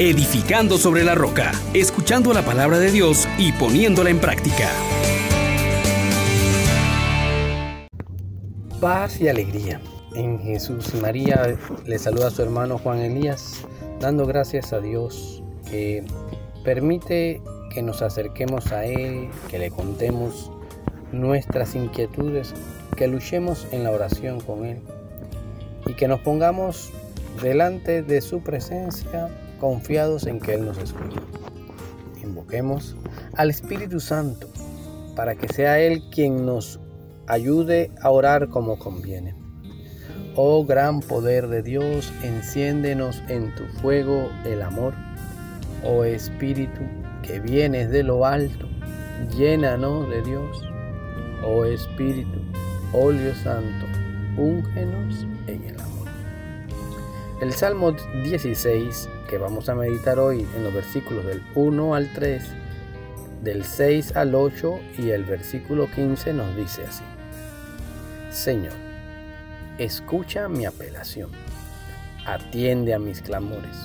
edificando sobre la roca, escuchando la palabra de Dios y poniéndola en práctica. Paz y alegría. En Jesús María le saluda a su hermano Juan Elías, dando gracias a Dios que permite que nos acerquemos a Él, que le contemos nuestras inquietudes, que luchemos en la oración con Él y que nos pongamos delante de su presencia confiados en que Él nos escucha. Invoquemos al Espíritu Santo para que sea Él quien nos ayude a orar como conviene. Oh gran poder de Dios, enciéndenos en tu fuego el amor. Oh Espíritu que vienes de lo alto, llénanos de Dios. Oh Espíritu, óleo santo, úngenos en el amor. El Salmo 16, que vamos a meditar hoy en los versículos del 1 al 3, del 6 al 8 y el versículo 15 nos dice así. Señor, escucha mi apelación, atiende a mis clamores,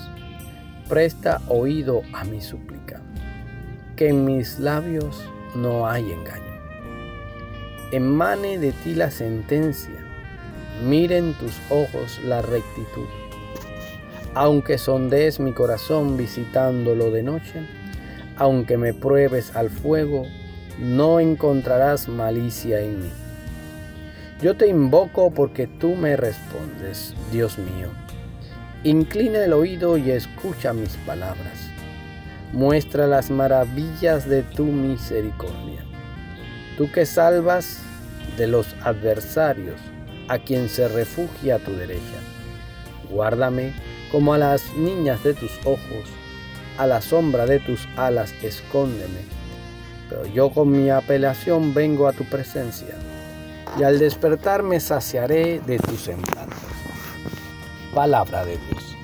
presta oído a mi súplica, que en mis labios no hay engaño. Emane de ti la sentencia, miren tus ojos la rectitud aunque sondees mi corazón visitándolo de noche, aunque me pruebes al fuego, no encontrarás malicia en mí. Yo te invoco porque tú me respondes, Dios mío. Inclina el oído y escucha mis palabras. Muestra las maravillas de tu misericordia. Tú que salvas de los adversarios a quien se refugia a tu derecha. Guárdame como a las niñas de tus ojos, a la sombra de tus alas escóndeme. Pero yo con mi apelación vengo a tu presencia, y al despertar me saciaré de tus semblante. Palabra de Dios.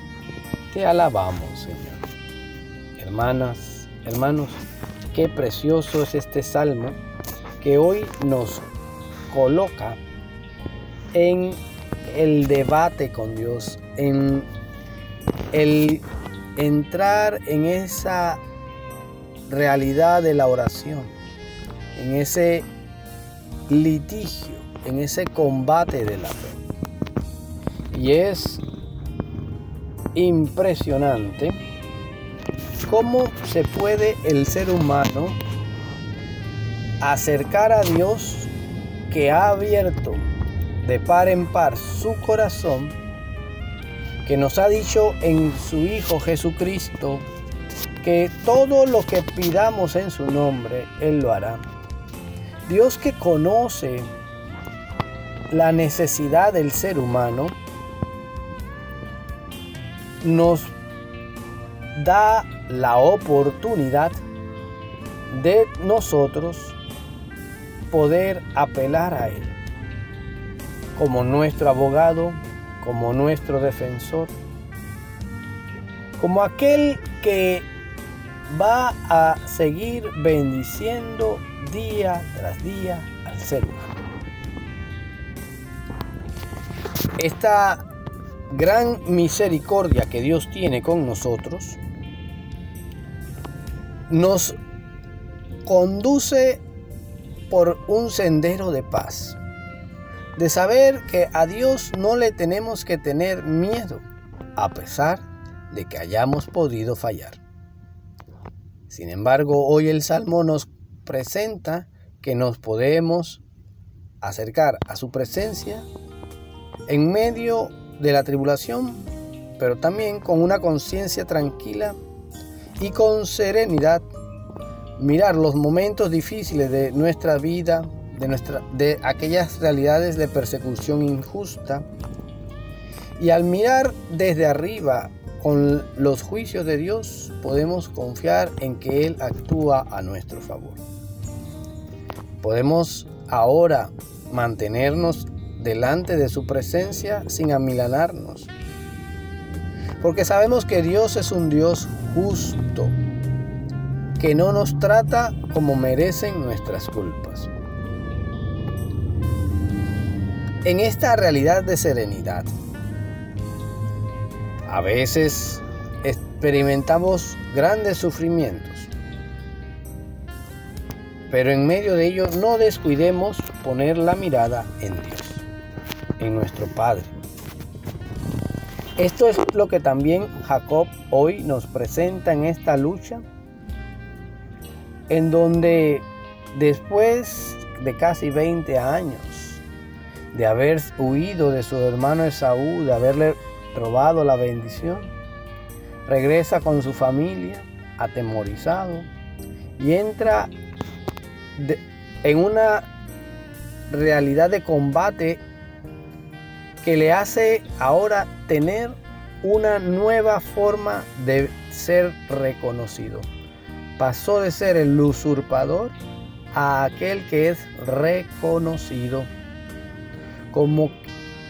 Te alabamos, Señor. Hermanas, hermanos, qué precioso es este salmo que hoy nos coloca en el debate con Dios, en el entrar en esa realidad de la oración, en ese litigio, en ese combate de la fe. Y es impresionante cómo se puede el ser humano acercar a Dios que ha abierto de par en par su corazón que nos ha dicho en su Hijo Jesucristo que todo lo que pidamos en su nombre, Él lo hará. Dios que conoce la necesidad del ser humano, nos da la oportunidad de nosotros poder apelar a Él como nuestro abogado, como nuestro defensor, como aquel que va a seguir bendiciendo día tras día al ser humano. Esta gran misericordia que Dios tiene con nosotros nos conduce por un sendero de paz de saber que a Dios no le tenemos que tener miedo, a pesar de que hayamos podido fallar. Sin embargo, hoy el Salmo nos presenta que nos podemos acercar a su presencia en medio de la tribulación, pero también con una conciencia tranquila y con serenidad, mirar los momentos difíciles de nuestra vida de, de aquellas realidades de persecución injusta. Y al mirar desde arriba con los juicios de Dios, podemos confiar en que Él actúa a nuestro favor. Podemos ahora mantenernos delante de su presencia sin amilanarnos. Porque sabemos que Dios es un Dios justo, que no nos trata como merecen nuestras culpas. En esta realidad de serenidad. A veces experimentamos grandes sufrimientos. Pero en medio de ello no descuidemos poner la mirada en Dios, en nuestro Padre. Esto es lo que también Jacob hoy nos presenta en esta lucha, en donde después de casi 20 años de haber huido de su hermano Esaú, de haberle robado la bendición, regresa con su familia atemorizado y entra en una realidad de combate que le hace ahora tener una nueva forma de ser reconocido. Pasó de ser el usurpador a aquel que es reconocido como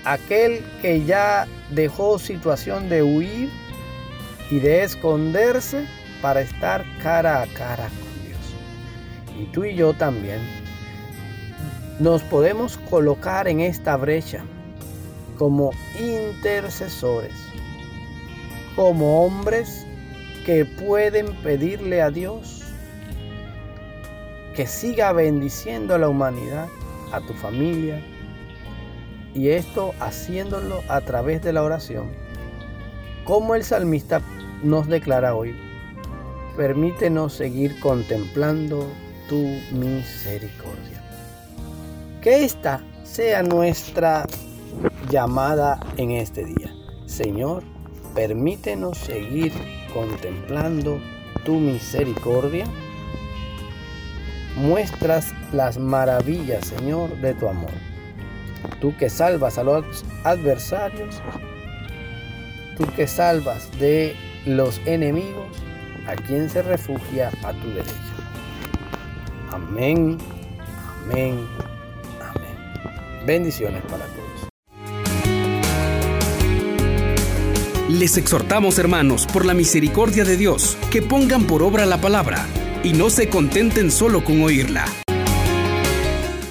aquel que ya dejó situación de huir y de esconderse para estar cara a cara con Dios. Y tú y yo también nos podemos colocar en esta brecha como intercesores, como hombres que pueden pedirle a Dios que siga bendiciendo a la humanidad, a tu familia, y esto haciéndolo a través de la oración. Como el salmista nos declara hoy, permítenos seguir contemplando tu misericordia. Que esta sea nuestra llamada en este día. Señor, permítenos seguir contemplando tu misericordia. Muestras las maravillas, Señor, de tu amor tú que salvas a los adversarios, tú que salvas de los enemigos, a quien se refugia a tu derecha. Amén, amén, amén. Bendiciones para todos. Les exhortamos, hermanos, por la misericordia de Dios, que pongan por obra la palabra y no se contenten solo con oírla.